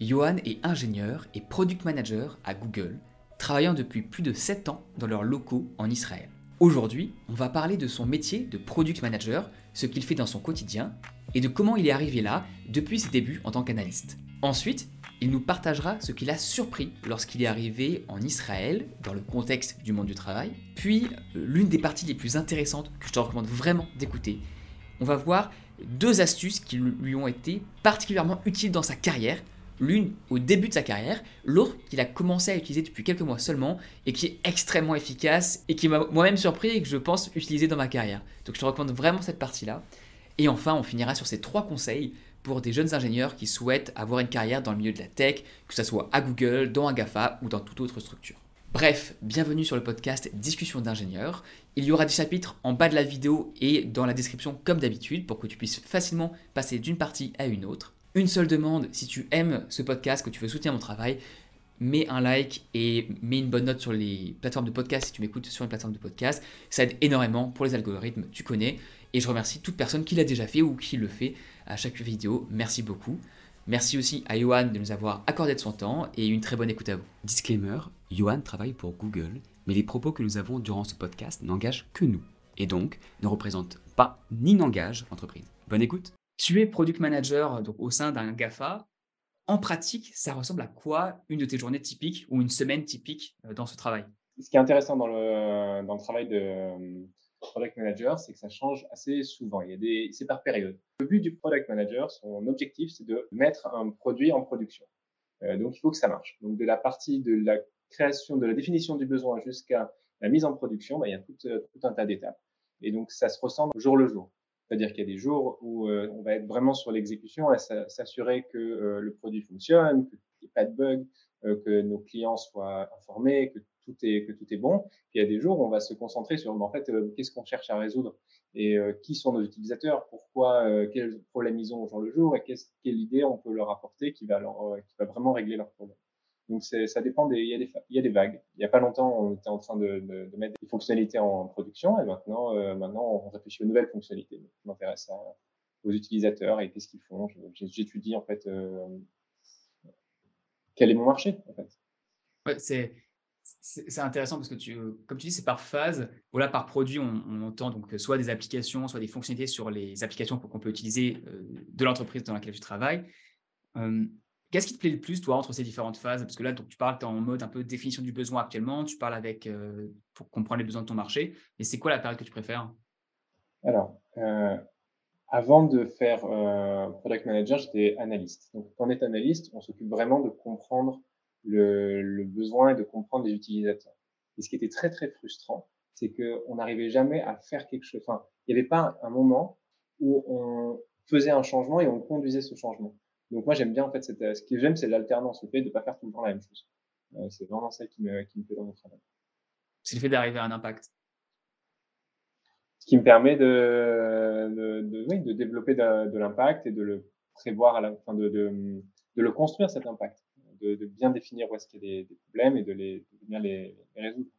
Johan est ingénieur et product manager à Google, travaillant depuis plus de 7 ans dans leurs locaux en Israël. Aujourd'hui, on va parler de son métier de product manager, ce qu'il fait dans son quotidien, et de comment il est arrivé là depuis ses débuts en tant qu'analyste. Ensuite, il nous partagera ce qu'il a surpris lorsqu'il est arrivé en Israël, dans le contexte du monde du travail. Puis, euh, l'une des parties les plus intéressantes que je te recommande vraiment d'écouter, on va voir deux astuces qui lui ont été particulièrement utiles dans sa carrière l'une au début de sa carrière, l'autre qu'il a commencé à utiliser depuis quelques mois seulement et qui est extrêmement efficace et qui m'a moi-même surpris et que je pense utiliser dans ma carrière. Donc je te recommande vraiment cette partie-là. Et enfin, on finira sur ces trois conseils pour des jeunes ingénieurs qui souhaitent avoir une carrière dans le milieu de la tech, que ce soit à Google, dans un ou dans toute autre structure. Bref, bienvenue sur le podcast Discussion d'ingénieurs. Il y aura des chapitres en bas de la vidéo et dans la description comme d'habitude pour que tu puisses facilement passer d'une partie à une autre. Une seule demande, si tu aimes ce podcast, que tu veux soutenir mon travail, mets un like et mets une bonne note sur les plateformes de podcast si tu m'écoutes sur une plateforme de podcast. Ça aide énormément pour les algorithmes, tu connais. Et je remercie toute personne qui l'a déjà fait ou qui le fait à chaque vidéo. Merci beaucoup. Merci aussi à Johan de nous avoir accordé de son temps et une très bonne écoute à vous. Disclaimer, Johan travaille pour Google, mais les propos que nous avons durant ce podcast n'engagent que nous et donc ne représentent pas ni n'engagent l'entreprise. Bonne écoute tu es product manager au sein d'un GAFA. En pratique, ça ressemble à quoi une de tes journées typiques ou une semaine typique euh, dans ce travail? Ce qui est intéressant dans le, travail de euh, product manager, c'est que ça change assez souvent. Il y a des, c'est par période. Le but du product manager, son objectif, c'est de mettre un produit en production. Euh, donc, il faut que ça marche. Donc, de la partie de la création, de la définition du besoin jusqu'à la mise en production, bah, il y a tout, un tas d'étapes. Et donc, ça se ressent jour le jour. C'est-à-dire qu'il y a des jours où euh, on va être vraiment sur l'exécution et s'assurer que euh, le produit fonctionne, qu'il n'y ait pas de bugs, euh, que nos clients soient informés, que tout est que tout est bon. Il y a des jours où on va se concentrer sur en fait qu'est-ce qu'on cherche à résoudre et qui sont nos utilisateurs, pourquoi quels problèmes ils ont au jour le jour et quelle idée on peut leur apporter qui va leur qui va vraiment régler leurs problèmes. Donc ça dépend des il y a des vagues. Il y a pas longtemps, on était en train de, mettre des fonctionnalités en production et maintenant euh, maintenant on réfléchit aux nouvelles fonctionnalités. je m'intéresse aux utilisateurs et qu'est-ce qu'ils font. J'étudie en fait euh, quel est mon marché en fait. C'est intéressant parce que tu, comme tu dis, c'est par phase. Voilà, par produit, on, entend donc soit des applications, soit des fonctionnalités sur les applications qu'on peut utiliser euh, de l'entreprise dans laquelle tu travailles. Qu'est-ce qui te plaît le plus, toi, entre ces différentes phases? Parce que là, donc, tu parles, tu es en mode un peu définition du besoin actuellement, tu parles avec euh, pour comprendre les besoins de ton marché. Et c'est quoi la période que tu préfères? Alors, euh, avant de faire euh, product manager, j'étais analyste. Donc, quand on est analyste, on s'occupe vraiment de comprendre le, le, besoin et de comprendre les utilisateurs. Et ce qui était très, très frustrant, c'est qu'on n'arrivait jamais à faire quelque chose. Enfin, il n'y avait pas un moment où on faisait un changement et on conduisait ce changement. Donc moi j'aime bien en fait cette, ce que j'aime c'est l'alternance, le fait de ne pas faire tout le temps la même chose. Euh, c'est vraiment ça qui me, qui me fait dans mon travail. C'est le fait d'arriver à un impact. Ce qui me permet de, de, de, oui, de développer de, de l'impact et de le prévoir à la fin, de, de, le construire cet impact, de, bien définir où est-ce qu'il y a des, des, problèmes et de, les, de bien les, les résoudre.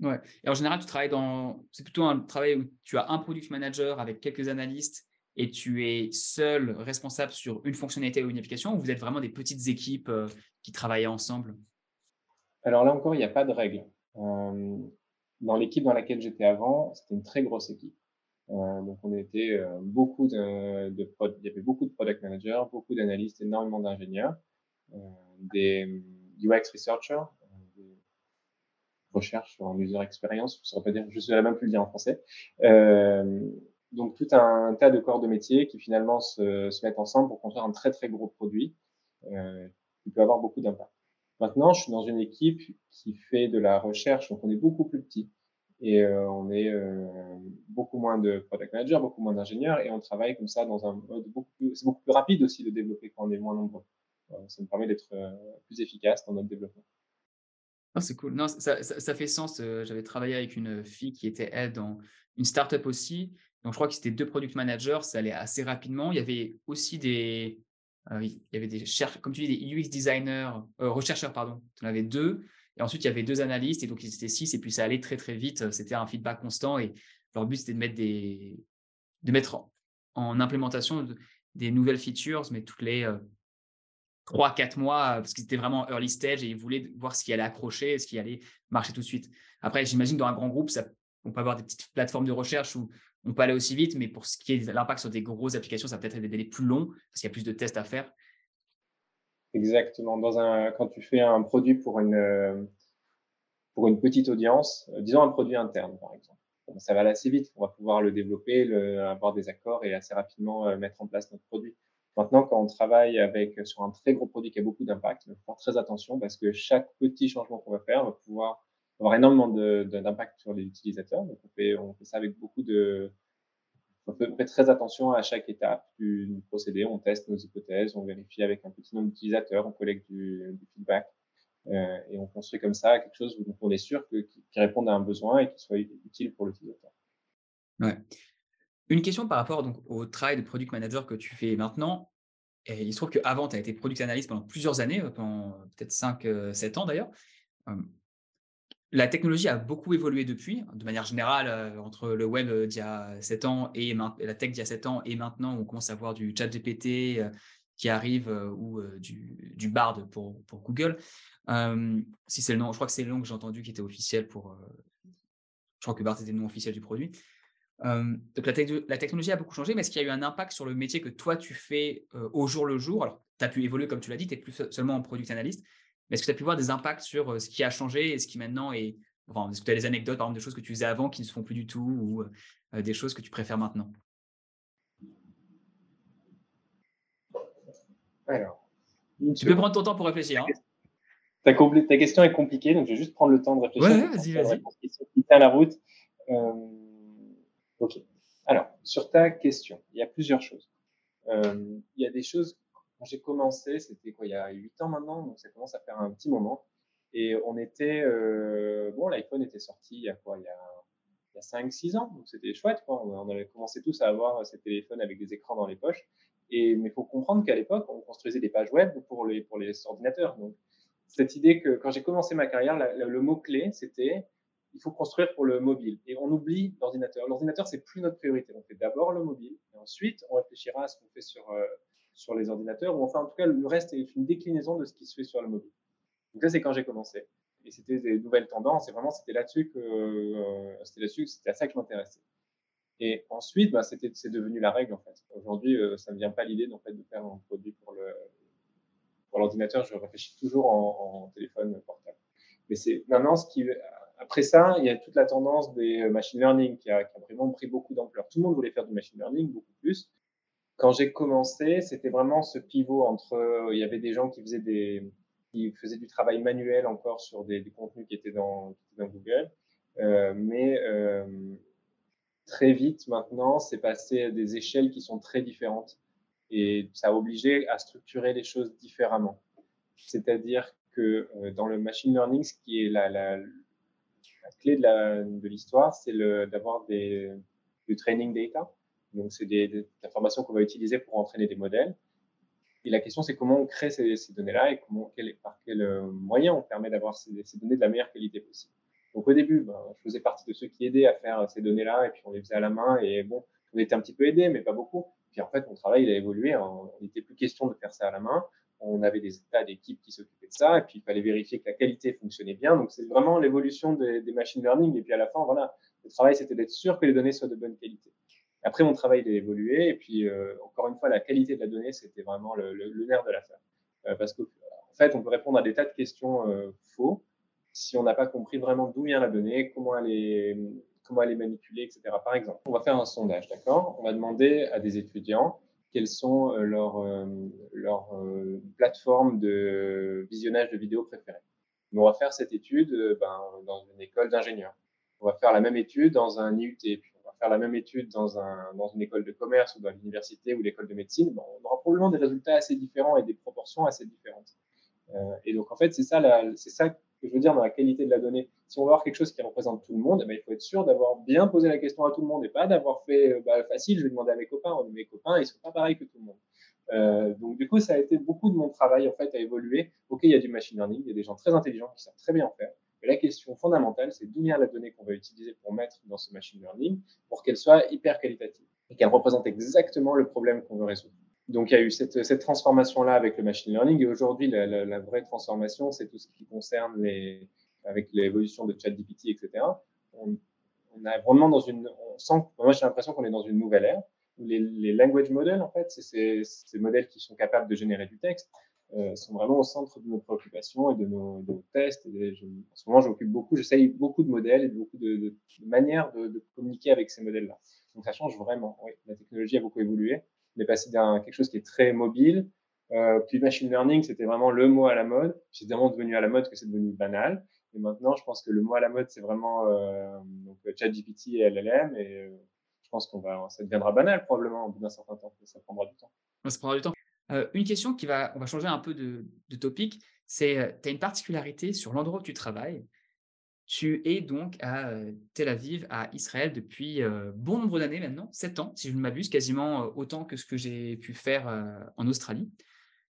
Ouais. Et en général, tu travailles dans. C'est plutôt un travail où tu as un product manager avec quelques analystes et tu es seul responsable sur une fonctionnalité ou une application ou vous êtes vraiment des petites équipes euh, qui travaillent ensemble? Alors là encore, il n'y a pas de règle. Euh, dans l'équipe dans laquelle j'étais avant, c'était une très grosse équipe. Euh, donc on était beaucoup de, de il y avait beaucoup de product managers, beaucoup d'analystes, énormément d'ingénieurs, des UX researchers, des recherches sur user experience, je ne saurais pas dire, je ne saurais même plus le dire en français. Donc tout un tas de corps de métier qui finalement se, se mettent ensemble pour construire un très très gros produit euh, qui peut avoir beaucoup d'impact. Maintenant, je suis dans une équipe qui fait de la recherche, donc on est beaucoup plus petit et euh, on est euh, beaucoup moins de product managers, beaucoup moins d'ingénieurs et on travaille comme ça dans un mode beaucoup plus, c'est beaucoup plus rapide aussi de développer quand on est moins nombreux. ça me permet d'être plus efficace dans notre développement. Oh, c'est cool. Non, ça, ça, fait sens. J'avais travaillé avec une fille qui était elle dans une startup aussi donc, je crois que c'était deux product managers, ça allait assez rapidement. Il y avait aussi des, euh, il y avait des comme tu dis, des UX designers, euh, rechercheurs, pardon. Tu en avais deux. Et ensuite, il y avait deux analystes, et donc ils étaient six, et puis ça allait très, très vite. C'était un feedback constant, et leur but, c'était de mettre, des, de mettre en, implémentation des nouvelles features, mais toutes les, euh, 3-4 mois parce qu'ils étaient vraiment early stage et ils voulaient voir ce qui allait accrocher, ce qui allait marcher tout de suite. Après, j'imagine dans un grand groupe, ça, on peut avoir des petites plateformes de recherche où on peut aller aussi vite, mais pour ce qui est de l'impact sur des grosses applications, ça peut-être être des délais plus longs parce qu'il y a plus de tests à faire. Exactement. Dans un, quand tu fais un produit pour une, pour une petite audience, euh, disons un produit interne par exemple, ça va aller assez vite. On va pouvoir le développer, avoir des accords et assez rapidement euh, mettre en place notre produit. Maintenant, quand on travaille avec sur un très gros produit qui a beaucoup d'impact, il faut faire très attention parce que chaque petit changement qu'on va faire va pouvoir avoir énormément d'impact sur les utilisateurs. Donc, on fait, ça avec beaucoup de, on fait, très attention à chaque étape du, procédé. On teste nos hypothèses, on vérifie avec un petit nombre d'utilisateurs, on collecte du, feedback euh, et on construit comme ça quelque chose où on est sûr que, qui réponde à un besoin et qui soit utile pour l'utilisateur. Ouais. Une question par rapport donc, au travail de product manager que tu fais maintenant. Il se trouve qu'avant, tu as été product analyst pendant plusieurs années, pendant peut-être 5-7 euh, ans d'ailleurs la technologie a beaucoup évolué depuis, de manière générale, euh, entre le web d'il y a 7 ans et la tech d'il y a 7 ans et maintenant, on commence à voir du chat GPT euh, qui arrive euh, ou du, Bard pour, pour Google. si c'est le nom, je crois que c'est le nom que j'ai entendu qui était officiel pour. je crois que Bard était le nom officiel du produit. donc la, la, technologie a beaucoup changé, mais est-ce qu'il y a eu un impact sur le métier que toi tu fais au jour le jour? Alors, tu as pu évoluer, comme tu l'as dit, tu n'es plus seulement en product analyst, mais est-ce que tu as pu voir des impacts sur euh, ce qui a changé et ce qui maintenant est. Enfin, est-ce que tu as des anecdotes, par exemple, des choses que tu faisais avant qui ne se font plus du tout ou euh, des choses que tu préfères maintenant? Alors. Tu peux prendre ton temps pour réfléchir. Hein. Ta, ta, question est compliquée, donc je vais juste prendre le temps de réfléchir. Ouais, vas-y, vas-y. Qui tient la route. Euh, ok. Alors, sur ta question, il y a plusieurs choses. il y a des choses quand j'ai commencé, c'était quoi, il y a 8 ans maintenant, donc ça commence à faire un petit moment. Et on était, euh, bon, l'iPhone était sorti il y a quoi, il y a, il y a 5-6 ans, donc c'était chouette, quoi. On avait commencé tous à avoir ces téléphones avec des écrans dans les poches. Et, mais il faut comprendre qu'à l'époque, on construisait des pages web pour les, pour les ordinateurs. Donc, cette idée que quand j'ai commencé ma carrière, le mot-clé, c'était il faut construire pour le mobile. Et on oublie l'ordinateur. L'ordinateur, c'est plus notre priorité. On fait d'abord le mobile, et ensuite, on réfléchira à ce qu'on fait sur, euh, sur les ordinateurs, ou enfin en tout cas le reste est une déclinaison de ce qui se fait sur le mobile. Donc ça c'est quand j'ai commencé. Et c'était des nouvelles tendances, et vraiment c'était là-dessus que euh, c'était là-dessus, c'était à ça que je m'intéressais. Et ensuite, bah, c'était, c'est devenu la règle en fait. Aujourd'hui, euh, ça ne me vient pas l'idée en fait de faire un produit pour le pour l'ordinateur. Je réfléchis toujours en, téléphone portable. Mais c'est maintenant ce qui après ça, il y a toute la tendance des machine learning qui a vraiment pris beaucoup d'ampleur. Tout le monde voulait faire du machine learning beaucoup plus. Quand j'ai commencé, c'était vraiment ce pivot entre, euh, il y avait des gens qui faisaient des, qui faisaient du travail manuel encore sur des, contenus qui étaient dans, Google, euh, mais euh, très vite maintenant, c'est passé à des échelles qui sont très différentes et ça a obligé à structurer les choses différemment. C'est-à-dire que euh, dans le machine learning, ce qui est la, la, la clé de l'histoire, c'est d'avoir des du training data. Donc, c'est des, informations qu'on va utiliser pour entraîner des modèles. Et la question, c'est comment on crée ces, données-là et par quel euh, moyen on permet d'avoir ces, données de la meilleure qualité possible. Donc, au début, ben, je faisais partie de ceux qui aidaient à faire ces données-là et puis on les faisait à la main et bon, on était un petit peu aidés, mais pas beaucoup. Puis en fait, mon travail, il a évolué. On n'était plus question de faire ça à la main. On avait des tas d'équipes qui s'occupaient de ça et puis il fallait vérifier que la qualité fonctionnait bien. Donc, c'est vraiment l'évolution des, des machine learning. Et puis à la fin, voilà, le travail, c'était d'être sûr que les données soient de bonne qualité. Après, mon travail il a évolué et puis euh, encore une fois, la qualité de la donnée, c'était vraiment le, nerf de l'affaire. Euh, parce qu'en fait, on peut répondre à des tas de questions euh, faux si on n'a pas compris vraiment d'où vient la donnée, comment elle est, comment elle est manipulée, etc. Par exemple, on va faire un sondage, d'accord? On va demander à des étudiants quelles sont leurs leur, plateformes de visionnage de vidéos préférées. on va faire cette étude ben, dans une école d'ingénieurs. On va faire la même étude dans un IUT, faire la même étude dans, un, dans une école de commerce ou dans l'université ou l'école de médecine, on aura probablement des résultats assez différents et des proportions assez différentes. Euh, et donc, en fait, c'est ça, c'est ça que je veux dire dans la qualité de la donnée. Si on veut avoir quelque chose qui représente tout le monde, eh ben, il faut être sûr d'avoir bien posé la question à tout le monde et pas d'avoir fait euh, bah, facile, je vais demander à mes copains. Mes copains, ils sont pas pareils que tout le monde. Euh, donc, du coup, ça a été beaucoup de mon travail, en fait, à évoluer. OK, il y a du machine learning, il y a des gens très intelligents qui savent très bien en faire. La question fondamentale, c'est d'où vient la donnée qu'on va utiliser pour mettre dans ce machine learning pour qu'elle soit hyper qualitative et qu'elle représente exactement le problème qu'on veut résoudre. donc, il y a eu cette, cette transformation-là avec le machine learning. Et aujourd'hui, la, la, la, vraie transformation, c'est tout ce qui concerne les, avec l'évolution de ChatGPT, etc. On, on est vraiment dans une, on sent, moi j'ai l'impression qu'on est dans une nouvelle ère où les, les language models, en fait, c'est ces, ces, modèles qui sont capables de générer du texte, euh, sont vraiment au centre de nos préoccupations et de nos, de nos tests. En ce moment, j'occupe beaucoup, j'essaye beaucoup de modèles et de beaucoup de, de, manières de, communiquer avec ces modèles-là. Donc ça change vraiment. Oui, la technologie a beaucoup évolué. On est passé d'un quelque chose qui est très mobile, euh, puis machine learning, c'était vraiment le mot à la mode. C'est vraiment devenu à la mode que c'est devenu banal. Et maintenant, je pense que le mot à la mode, c'est vraiment euh, donc ChatGPT et LLM. Et euh, je pense qu'on va, ça deviendra banal probablement au bout d'un certain temps. Ça prendra du temps. Ça prendra du temps. Euh, une question qui va, on va changer un peu de, topic, c'est, euh, tu as une particularité sur l'endroit où tu travailles. Tu es donc à euh, Tel Aviv, à Israël, depuis bon nombre d'années maintenant, 7 ans, si je ne m'abuse, quasiment autant que ce que j'ai pu faire en Australie.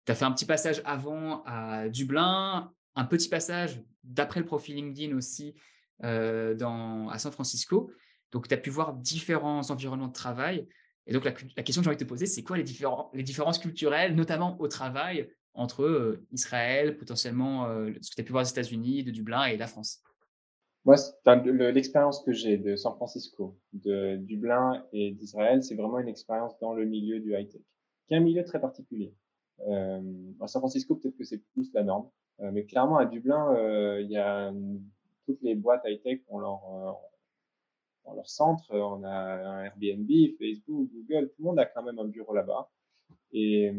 Tu as fait un petit passage avant à Dublin, un petit passage, d'après le profil LinkedIn aussi, dans, à San Francisco. Donc, tu as pu voir différents environnements de travail. Et donc, la, question que j'ai envie de te poser, c'est quoi les, différences culturelles, notamment au travail, entre Israël, potentiellement ce que tu as pu voir aux États-Unis, de Dublin et la France? Moi, l'expérience que j'ai de San Francisco, de Dublin et d'Israël, c'est vraiment une expérience dans le milieu du high-tech, qui est un milieu très particulier. Euh, à San Francisco, peut-être que c'est plus la norme, euh, mais clairement à Dublin, euh, il y a toutes les boîtes high-tech ont leur, euh, leur centre. On a un Airbnb, Facebook, Google, tout le monde a quand même un bureau là-bas. Et,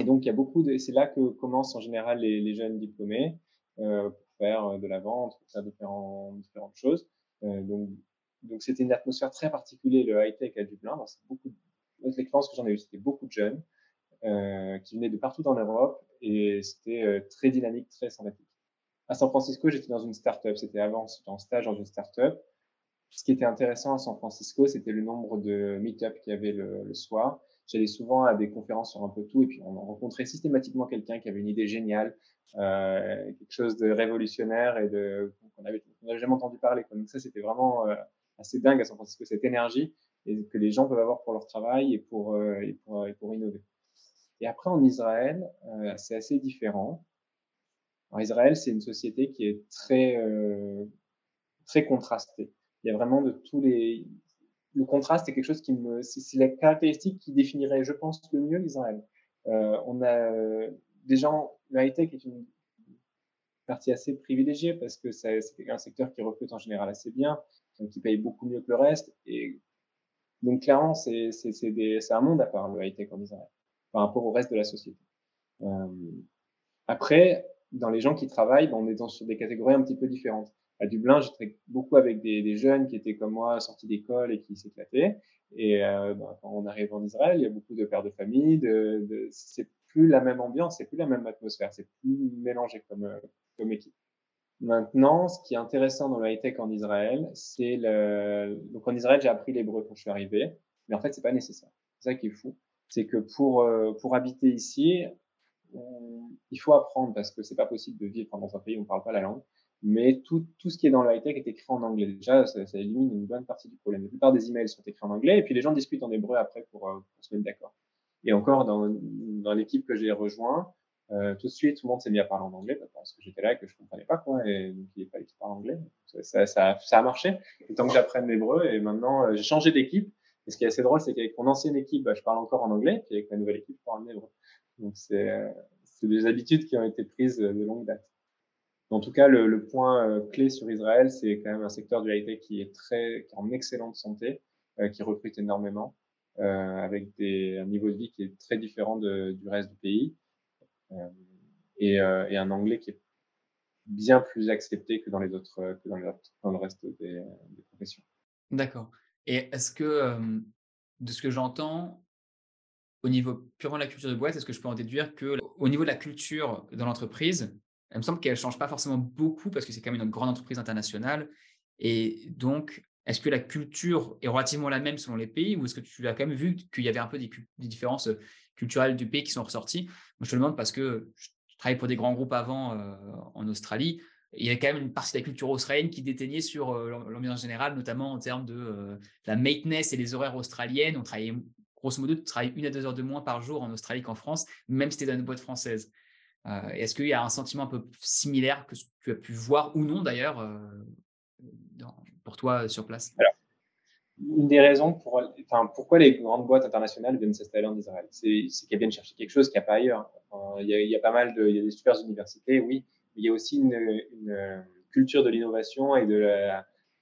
et donc, il y a beaucoup de, c'est là que commencent en général les, les jeunes diplômés. Euh, faire euh, de la vente, faire différentes, différentes choses. Euh, donc, donc c'était une atmosphère très particulière, le high-tech à Dublin. C'est beaucoup, l'expérience que j'en ai eu, c'était beaucoup de jeunes euh, qui venaient de partout dans l'Europe et c'était euh, très dynamique, très sympathique. À San Francisco, j'étais dans une start-up. C'était avant, c'était en stage dans une start-up. Ce qui était intéressant à San Francisco, c'était le nombre de meet-up qu'il y avait le, le soir. J'allais souvent à des conférences sur un peu tout et puis on rencontrait systématiquement quelqu'un qui avait une idée géniale, euh, quelque chose de révolutionnaire et de qu'on avait, n'avait jamais entendu parler. Donc ça, c'était vraiment euh, assez dingue à San Francisco, cette énergie et que les gens peuvent avoir pour leur travail et pour, euh, et pour, et pour innover. Et après, en Israël, euh, c'est assez différent. En Israël, c'est une société qui est très, euh, très contrastée. Il y a vraiment de tous les, le contraste est quelque chose qui me, c'est la caractéristique qui définirait, je pense, le mieux l'Israël. Euh, on a des gens, le high-tech est une partie assez privilégiée parce que c'est un secteur qui recrute en général assez bien, donc qui paye beaucoup mieux que le reste. Et donc clairement, c'est un monde à part le high-tech en Israël par rapport au reste de la société. Euh, après, dans les gens qui travaillent, on est dans, sur des catégories un petit peu différentes à Dublin, j'étais beaucoup avec des, des, jeunes qui étaient comme moi, sortis d'école et qui s'éclataient. Et euh, ben, quand on arrive en Israël, il y a beaucoup de pères de famille. De, de c'est plus la même ambiance, c'est plus la même atmosphère, c'est plus mélangé comme, euh, comme équipe. Maintenant, ce qui est intéressant dans le high-tech en Israël, c'est le... Donc en Israël, j'ai appris l'hébreu quand je suis arrivé, mais en fait, c'est pas nécessaire. C'est ça qui est fou. C'est que pour, euh, pour habiter ici, il faut apprendre parce que c'est pas possible de vivre dans un pays où on parle pas la langue mais tout, tout ce qui est dans le high-tech est écrit en anglais. Déjà, ça, ça, élimine une bonne partie du problème. La plupart des emails sont écrits en anglais, et puis les gens discutent en hébreu après pour, euh, pour se mettre d'accord. Et encore, dans, dans l'équipe que j'ai rejoint, euh, tout de suite, tout le monde s'est mis à parler en anglais parce que j'étais là et que je comprenais pas quoi, et donc il fallait qu'il parle anglais. Ça, ça, ça, a marché. Le temps que j'apprenne l'hébreu, et maintenant euh, j'ai changé d'équipe. Et ce qui est assez drôle, c'est qu'avec mon ancienne équipe, bah, je parle encore en anglais, puis avec ma nouvelle équipe, je parle en hébreu. Donc c'est euh, des habitudes qui ont été prises de longue date. En tout cas, le, point euh, clé sur Israël, c'est quand même un secteur du high-tech qui est très, en excellente santé, euh, qui recrute énormément, euh, avec un niveau de vie qui est très différent du reste du pays, et, un anglais qui est bien plus accepté que dans le reste des, des professions. D'accord. Et est-ce que, de ce que j'entends, au niveau purement de la culture de boîte, est-ce que je peux en déduire que au niveau de la culture dans l'entreprise, il me semble qu'elle ne change pas forcément beaucoup parce que c'est quand même une grande entreprise internationale. Et donc, est-ce que la culture est relativement la même selon les pays ou est-ce que tu as quand même vu qu'il y avait un peu des, différences euh, culturelles du pays qui sont ressorties? Moi, je te demande parce que je travaille pour des grands groupes avant euh, en Australie. il y a quand même une partie de la culture australienne qui déteignait sur euh, l'ambiance générale, notamment en termes de la maintenance et les horaires australiennes. On travaillait grosso modo, tu une à deux heures de moins par jour en Australie qu'en France, même si tu es dans une boîte française. Est-ce qu'il y a un sentiment un peu similaire que tu as pu voir ou non d'ailleurs pour toi sur place? Une des raisons pour, pourquoi les grandes boîtes internationales viennent s'installer en Israël, c'est qu'elles viennent chercher quelque chose qu'il n'y a pas ailleurs. il, y a, pas mal de, y a des super universités, oui, mais il y a aussi une, culture de l'innovation et de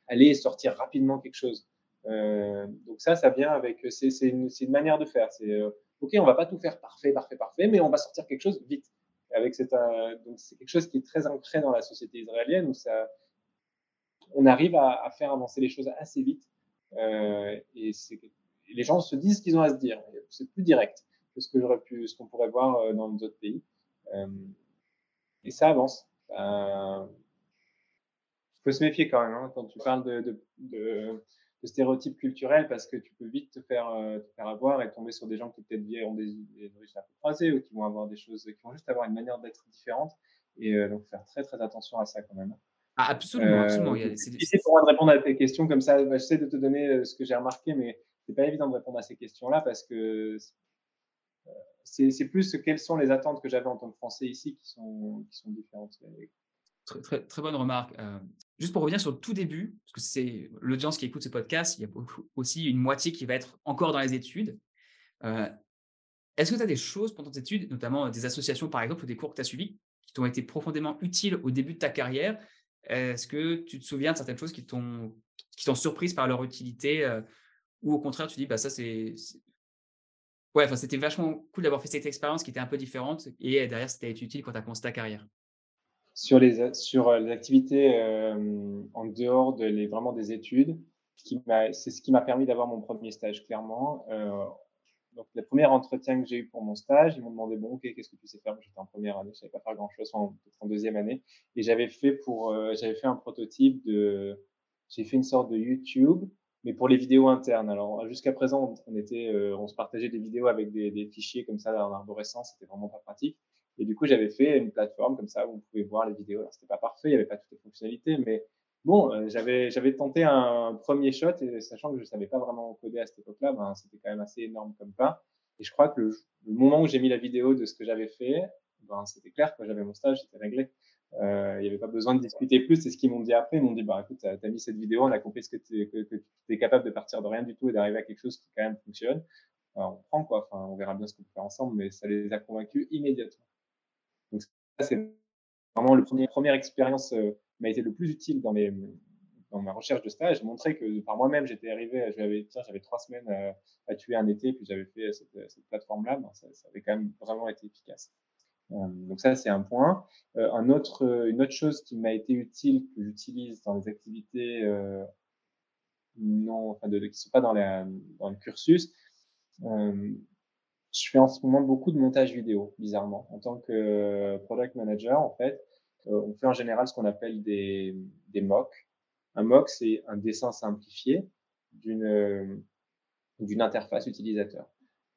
aller sortir rapidement quelque chose. Euh, donc ça, ça vient avec, c'est une, manière de faire. C'est euh, ok, on va pas tout faire parfait, parfait, parfait, mais on va sortir quelque chose vite. Avec cette, euh, donc c'est quelque chose qui est très ancré dans la société israélienne où ça, on arrive à, faire avancer les choses assez vite euh, et, les gens se disent ce qu'ils ont à se dire. C'est plus direct que ce que j'aurais pu, ce qu'on pourrait voir euh, dans d'autres pays. Et ça avance. Il faut se méfier quand même hein, quand tu parles de, de, de, de, stéréotypes culturels parce que tu peux vite te faire, te faire avoir et tomber sur des gens qui peut-être ont des, des origines un peu croisées ou qui vont avoir des choses, qui vont juste avoir une manière d'être différente. Et donc faire très très attention à ça quand même. Ah, absolument, absolument. C'est pour moi de répondre à tes questions comme ça. Bah, j'essaie de te donner euh, ce que j'ai remarqué, mais c'est pas évident de répondre à ces questions-là parce que euh, c'est plus quelles sont les attentes que j'avais en tant que Français ici qui sont, qui sont différentes. Très, très, très bonne remarque. Euh, juste pour revenir sur le tout début, parce que c'est l'audience qui écoute ce podcast, il y a aussi une moitié qui va être encore dans les études. Est-ce que tu as des choses pendant tes études, notamment des associations par exemple ou des cours que tu as suivis, qui t'ont été profondément utiles au début de ta carrière? Est-ce que tu te souviens de certaines choses qui t'ont surprise par leur utilité euh, ou au contraire tu dis bah ça c'est ouais c'était vachement cool d'avoir fait cette expérience qui était un peu différente et derrière c'était utile quand tu as commencé ta carrière? Sur les sur euh, les activités euh, en dehors de les vraiment des études, c'est ce qui m'a permis d'avoir mon premier stage clairement. Donc, le premier entretien que j'ai eu pour mon stage, ils m'ont demandé bon, ok, qu'est-ce que tu sais faire? J'étais en première année, je savais pas faire grand-chose, en, en deuxième année, et j'avais fait pour, euh, j'avais fait un prototype de, j'ai fait une sorte de YouTube, mais pour les vidéos internes. Alors, jusqu'à présent, on, était, euh, on se partageait des vidéos avec des, des fichiers comme ça en arborescence, c'était vraiment pas pratique. Et du coup, j'avais fait une plateforme comme ça où on pouvait voir les vidéos. Alors, c'était pas parfait, il y avait pas toutes les fonctionnalités, mais Bon, euh, j'avais j'avais tenté un premier shot et sachant que je savais pas vraiment coder à cette époque-là, ben, c'était quand même assez énorme comme pas. Et je crois que le, moment où j'ai mis la vidéo de ce que j'avais fait, ben, c'était clair que j'avais mon stage, c'était réglé. Euh, il n'y avait pas besoin de discuter plus. C'est ce qu'ils m'ont dit après. Ils m'ont dit, bah écoute, tu as, mis cette vidéo, on a compris ce que tu que, que es capable de partir de rien du tout et d'arriver à quelque chose qui quand même fonctionne. Alors, on prend quoi. Enfin, on verra bien ce qu'on peut faire ensemble, mais ça les a convaincus immédiatement. C'est vraiment le premier première expérience euh, m'a été le plus utile dans, mes, dans ma recherche de stage. Montrer que par moi-même, j'étais arrivé, j'avais, trois semaines à, tuer un été, puis j'avais fait cette, plateforme-là. Ben, ça, avait quand même vraiment été efficace. Euh, donc ça, c'est un point. Euh, un autre, une autre chose qui m'a été utile, que j'utilise dans les activités euh, non, enfin de, qui ne sont pas dans, les, dans le cursus, euh, je fais en ce moment beaucoup de montage vidéo, bizarrement. En tant que product manager, en fait, euh, on fait en général ce qu'on appelle des, des mocks. Un mock, c'est un dessin simplifié d'une euh, d'une interface utilisateur.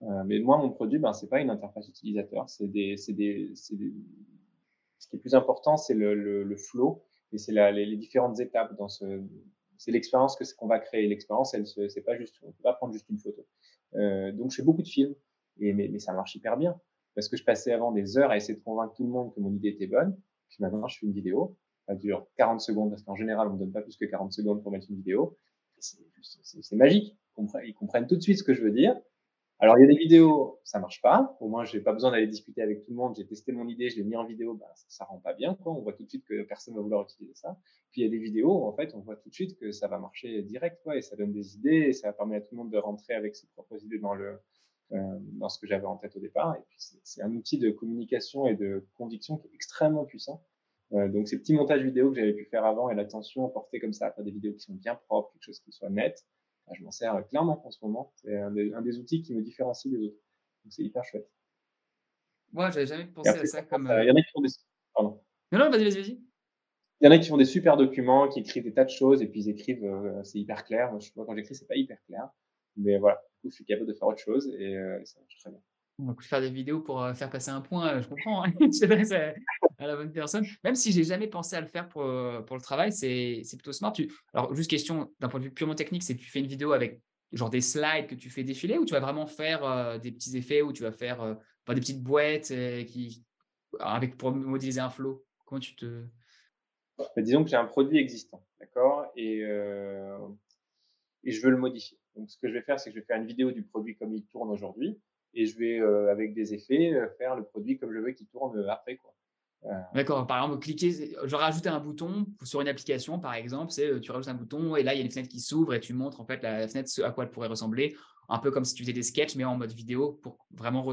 Euh, mais moi, mon produit, ben, c'est pas une interface utilisateur, c'est des, c'est des, c'est des, ce qui est plus important, c'est le, le, le flow et c'est les, les, différentes étapes dans ce, c'est l'expérience que qu'on va créer. L'expérience, elle, c'est pas juste, on peut pas prendre juste une photo. Euh, donc, je fais beaucoup de films et mais, mais ça marche hyper bien parce que je passais avant des heures à essayer de convaincre tout le monde que mon idée était bonne puis maintenant, je fais une vidéo. Ça dure 40 secondes parce qu'en général, on ne donne pas plus que 40 secondes pour mettre une vidéo. C'est magique. Ils comprennent tout de suite ce que je veux dire. Alors, il y a des vidéos, ça marche pas. Au moins, j'ai pas besoin d'aller discuter avec tout le monde. J'ai testé mon idée, je l'ai mis en vidéo. Bah, ça, ça rend pas bien, quoi. On voit tout de suite que personne va vouloir utiliser ça. Puis, il y a des vidéos, en fait, on voit tout de suite que ça va marcher direct, quoi. Et ça donne des idées et ça permet à tout le monde de rentrer avec ses propres idées dans le, dans ce que j'avais en tête au départ. Et puis, c'est un outil de communication et de conviction qui est extrêmement puissant. Euh, donc ces petits montages vidéo que j'avais pu faire avant et l'attention portée comme ça, faire des vidéos qui sont bien propres, quelque chose qui soit net, bah, je m'en sers clairement en ce moment. C'est un, des outils qui me différencie des autres. Donc c'est hyper chouette. Moi, j'avais jamais pensé à ça comme. Il y en a qui font des. Pardon. Non, non, vas-y, vas-y, vas-y. Il y en a qui font des super documents, qui écrivent des tas de choses et puis ils écrivent, euh, c'est hyper clair. Moi, je, quand j'écris, c'est pas hyper clair. Mais voilà, du coup, je suis capable de faire autre chose et, euh, et ça marche très bien. On va faire des vidéos pour euh, faire passer un point, euh, je comprends. Hein. je à la bonne personne. Même si j'ai jamais pensé à le faire pour, pour le travail, c'est plutôt smart. Tu... Alors, juste question d'un point de vue purement technique, c'est que tu fais une vidéo avec genre des slides que tu fais défiler ou tu vas vraiment faire des petits effets où tu vas faire des petites boîtes qui, avec, pour modéliser un flow? Comment tu te. Bah, disons que j'ai un produit existant, d'accord? Et, et je veux le modifier. Donc, ce que je vais faire, c'est que je vais faire une vidéo du produit comme il tourne aujourd'hui et je vais, avec des effets, faire le produit comme je veux qu'il tourne après. Quoi. D'accord. Par exemple, cliquer, je rajouter un bouton sur une application, par exemple, c'est euh, tu rajoutes un bouton et là il y a une fenêtre qui s'ouvre et tu montres en fait la fenêtre à quoi elle pourrait ressembler, un peu comme si tu faisais des sketchs mais en mode vidéo pour vraiment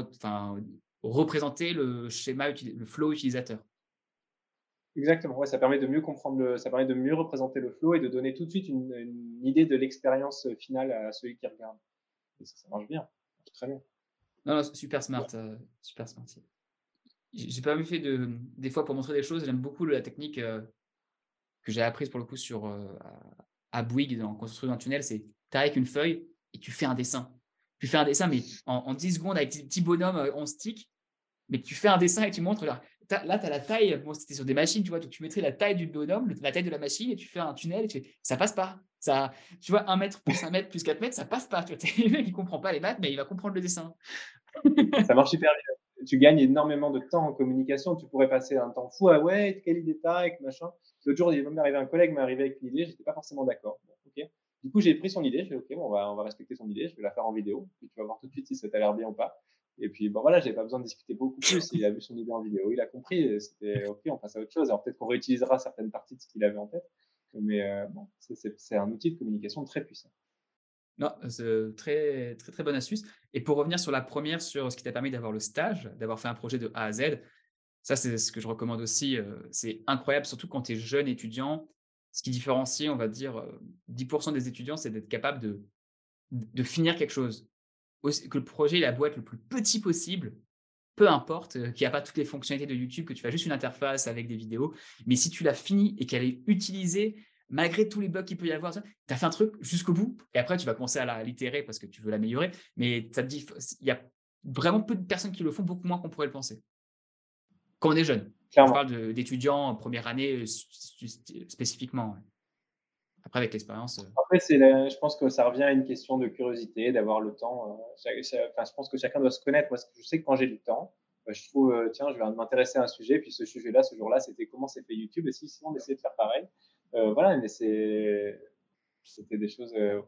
représenter le schéma, le flow utilisateur. Exactement. Ouais, ça permet de mieux comprendre le, ça permet de mieux représenter le flow et de donner tout de suite une, idée de l'expérience finale à celui qui regarde. Ça, marche bien. Très bien. Non, super smart, euh, super smart j'ai pas vu fait de, des fois pour montrer des choses. J'aime beaucoup la technique euh, que j'ai apprise pour le coup sur, euh, à, Bouygues dans construire un tunnel. C'est tu avec une feuille et tu fais un dessin. Tu fais un dessin, mais en, 10 secondes avec des petits bonhommes euh, en stick. Mais tu fais un dessin et tu montres. Tu as la taille. Bon, c'était sur des machines, tu vois. Donc tu mettrais la taille du bonhomme, la taille de la machine et tu fais un tunnel et tu fais, ça passe pas. Tu vois, 1 mètre plus 1 mètre plus 4 mètres, ça passe pas. Tu vois, le mec, il comprend pas les maths, mais il va comprendre le dessin. ça marche super bien tu gagnes énormément de temps en communication. Tu pourrais passer un temps fou à ouais, quelle idée t'as, machin. L'autre jour, il m'est arrivé un collègue m'est arrivé avec une idée, j'étais pas forcément d'accord. Du coup, j'ai pris son idée, j'ai dit, ok, bon, on va, on va respecter son idée, je vais la faire en vidéo, puis tu vas voir tout de suite si ça t'a l'air bien ou pas. Et puis, bon, voilà, j'avais pas besoin de discuter beaucoup plus. Il a vu son idée en vidéo, il a compris, c'était ok, on passe à autre chose. Alors peut-être qu'on réutilisera certaines parties de ce qu'il avait en tête, mais euh, bon, c'est un outil de communication très puissant. Non, c'est très, très, très bonne astuce. Et pour revenir sur la première, sur ce qui t'a permis d'avoir le stage, d'avoir fait un projet de A à Z, ça, c'est ce que je recommande aussi. C'est incroyable, surtout quand tu es jeune étudiant. Ce qui différencie, on va dire, 10% des étudiants, c'est d'être capable de, de finir quelque chose. Que le projet, il a beau être le plus petit possible, peu importe, qu'il n'y a pas toutes les fonctionnalités de YouTube, que tu fais juste une interface avec des vidéos, mais si tu l'as fini et qu'elle est utilisée malgré tous les bugs qu'il peut y avoir, tu as fait un truc jusqu'au bout et après tu vas commencer à l'itérer parce que tu veux l'améliorer. Mais ça te dit, il y a vraiment peu de personnes qui le font, beaucoup moins qu'on pourrait le penser. Quand on est jeune. Je parle d'étudiants en première année euh, spécifiquement. Après, avec l'expérience. Euh. Après, je pense que ça revient à une question de curiosité, d'avoir le temps. Euh, enfin, je pense que chacun doit se connaître. Moi, je sais que quand j'ai du temps, bah, je trouve, tiens, je vais m'intéresser à un sujet, puis ce sujet-là, ce jour-là, c'était comment c'est fait YouTube, et si, si on essayait de faire pareil. Euh, voilà, mais c'est, c'était des choses. Euh,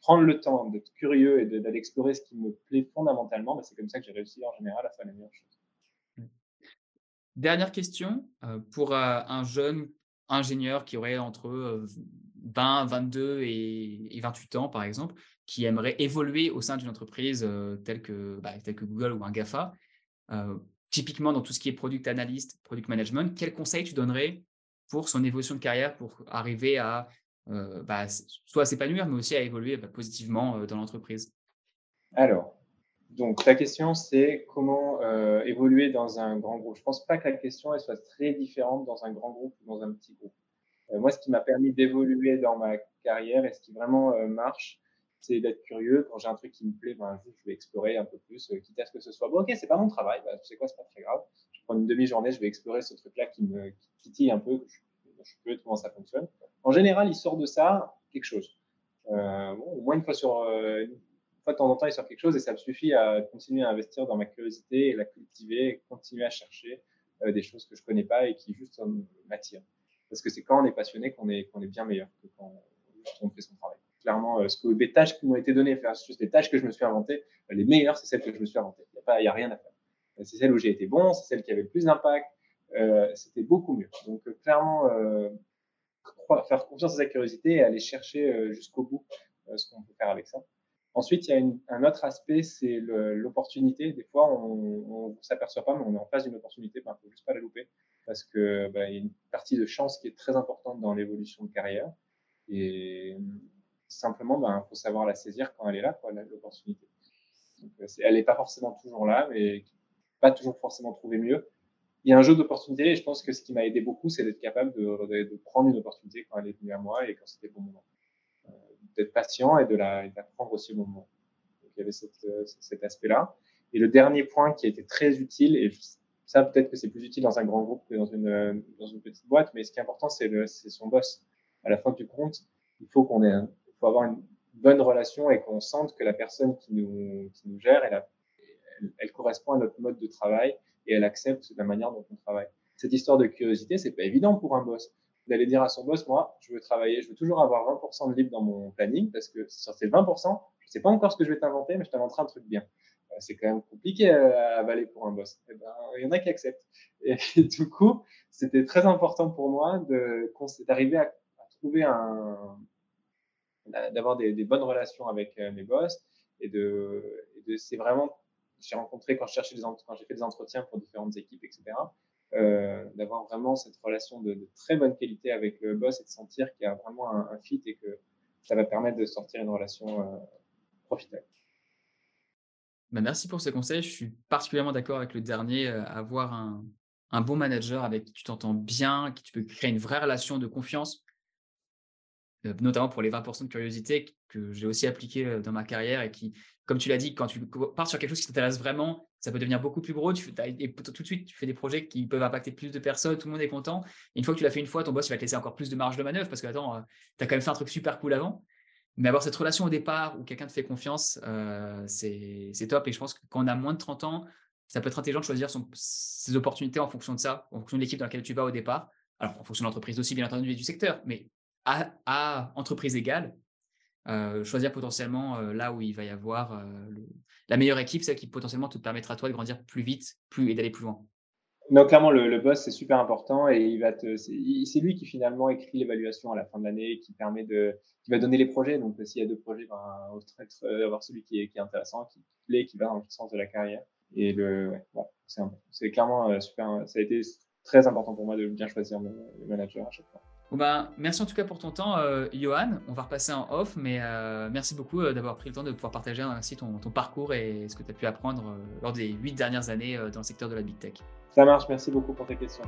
prendre le temps d'être curieux et d'aller explorer ce qui me plaît fondamentalement, bah, c'est comme ça que j'ai réussi en général à faire les meilleures choses. Dernière question euh, pour un jeune ingénieur qui aurait entre 20, 22 et, 28 ans, par exemple, qui aimerait évoluer au sein d'une entreprise telle, que, bah, telle que Google ou un GAFA, typiquement dans tout ce qui est product analyst, product management, quel conseil tu donnerais pour son évolution de carrière, pour arriver à euh, bah, soit s'épanouir, mais aussi à évoluer bah, positivement euh, dans l'entreprise? Alors, donc la question c'est comment euh, évoluer dans un grand groupe? Je pense pas que la question elle soit très différente dans un grand groupe ou dans un petit groupe. Moi, ce qui m'a permis d'évoluer dans ma carrière et ce qui vraiment marche, c'est d'être curieux. Quand j'ai un truc qui me plaît, ben, je vais explorer un peu plus, quitte à ce que ce soit bon. Ok, c'est pas mon travail, bah, tu sais quoi, c'est pas très grave prendre une demi-journée, je vais explorer ce truc-là qui me titille un peu, que je, je suis curieux comment ça fonctionne. En général, il sort de ça quelque chose. Euh, bon, au moins une fois sur euh, une fois de temps en temps, il sort quelque chose et ça me suffit à continuer à investir dans ma curiosité et la cultiver et continuer à chercher euh, des choses que je connais pas et qui juste m'attirent. Parce que c'est quand on est passionné qu'on est, bien meilleur que quand on, fait son travail. Clairement, euh, ce que les tâches qui m'ont été données, juste les tâches que je me suis inventées, les meilleures, c'est celles que je me suis inventées. Il n'y a, rien à faire c'est celle où j'ai été bon, c'est celle qui avait le plus d'impact, euh, c'était beaucoup mieux. Donc euh, clairement, euh, faire confiance à sa curiosité et aller chercher euh, jusqu'au bout euh, ce qu'on peut faire avec ça. Ensuite, il y a un autre aspect, c'est l'opportunité. Des fois, on ne s'aperçoit pas, mais on est en face d'une opportunité, il ne faut juste pas la louper, parce que bah, il y a une partie de chance qui est très importante dans l'évolution de carrière. Et simplement, il ben, faut savoir la saisir quand elle est là, l'opportunité. Elle n'est pas forcément toujours là, mais pas toujours forcément trouver mieux. Il y a un jeu d'opportunités et je pense que ce qui m'a aidé beaucoup, c'est d'être capable de, prendre une opportunité quand elle est venue à moi et quand c'était bon moment. Euh, d'être patient et de la, prendre aussi au moment. Donc, il y avait cette, euh, cet aspect-là. Et le dernier point qui a été très utile, et ça peut-être que c'est plus utile dans un grand groupe que dans une, dans une petite boîte, mais ce qui est important, c'est son boss. À la fin du compte, il faut qu'on ait, il faut avoir une bonne relation et qu'on sente que la personne qui nous, qui nous gère, elle, elle, correspond à notre mode de travail et elle accepte la manière dont on travaille. Cette histoire de curiosité, c'est pas évident pour un boss d'aller dire à son boss, moi, je veux travailler, je veux toujours avoir 20% de libre dans mon planning parce que sur ces 20%, je sais pas encore ce que je vais t'inventer, mais je t'inventerai un truc bien. Euh, c'est quand même compliqué à avaler pour un boss. Eh ben, il y en a qui acceptent. Et, du coup, c'était très important pour moi d'arriver à, trouver un, d'avoir des, bonnes relations avec euh, mes boss et de, de c'est vraiment, j'ai rencontré quand je cherchais des quand j'ai fait des entretiens pour différentes équipes, etc. Euh, d'avoir vraiment cette relation de, de, très bonne qualité avec le boss et de sentir qu'il y a vraiment un, un, fit et que ça va permettre de sortir une relation euh, profitable. Bah merci pour ce conseil. Je suis particulièrement d'accord avec le dernier. Avoir un, bon manager avec qui tu t'entends bien, qui tu peux créer une vraie relation de confiance, notamment pour les 20% de curiosité que j'ai aussi appliqué dans ma carrière et qui, comme tu l'as dit, quand tu pars sur quelque chose qui t'intéresse vraiment, ça peut devenir beaucoup plus gros. Et tout de suite, tu fais des projets qui peuvent impacter plus de personnes, tout le monde est content. Et une fois que tu l'as fait une fois, ton boss va te laisser encore plus de marge de manœuvre parce que, attends, tu as quand même fait un truc super cool avant. Mais avoir cette relation au départ où quelqu'un te fait confiance, c'est top. Et je pense que quand on a moins de 30 ans, ça peut être intelligent de choisir ses opportunités en fonction de ça, en fonction de l'équipe dans laquelle tu vas au départ. Alors, en fonction de l'entreprise aussi, bien entendu, et du secteur. Mais à, entreprise égale, euh, choisir potentiellement euh, là où il va y avoir euh, la meilleure équipe, celle qui potentiellement te permettra toi de grandir plus vite plus, et d'aller plus loin. Non, clairement, le, boss, c'est super important et il va te, c'est lui qui finalement écrit l'évaluation à la fin de l'année, qui permet de, qui va donner les projets. Donc, s'il y a deux projets, ben, avoir celui qui est, qui est intéressant, qui plaît, qui va dans le sens de la carrière. Et le, ouais, c'est clairement super, ça a été très important pour moi de bien choisir le manager à chaque fois. Ben, merci en tout cas pour ton temps, euh, Johan. On va repasser en off, mais euh, merci beaucoup euh, d'avoir pris le temps de pouvoir partager ainsi ton, ton parcours et ce que tu as pu apprendre lors des huit dernières années dans le secteur de la Big Tech. Ça marche, merci beaucoup pour tes questions.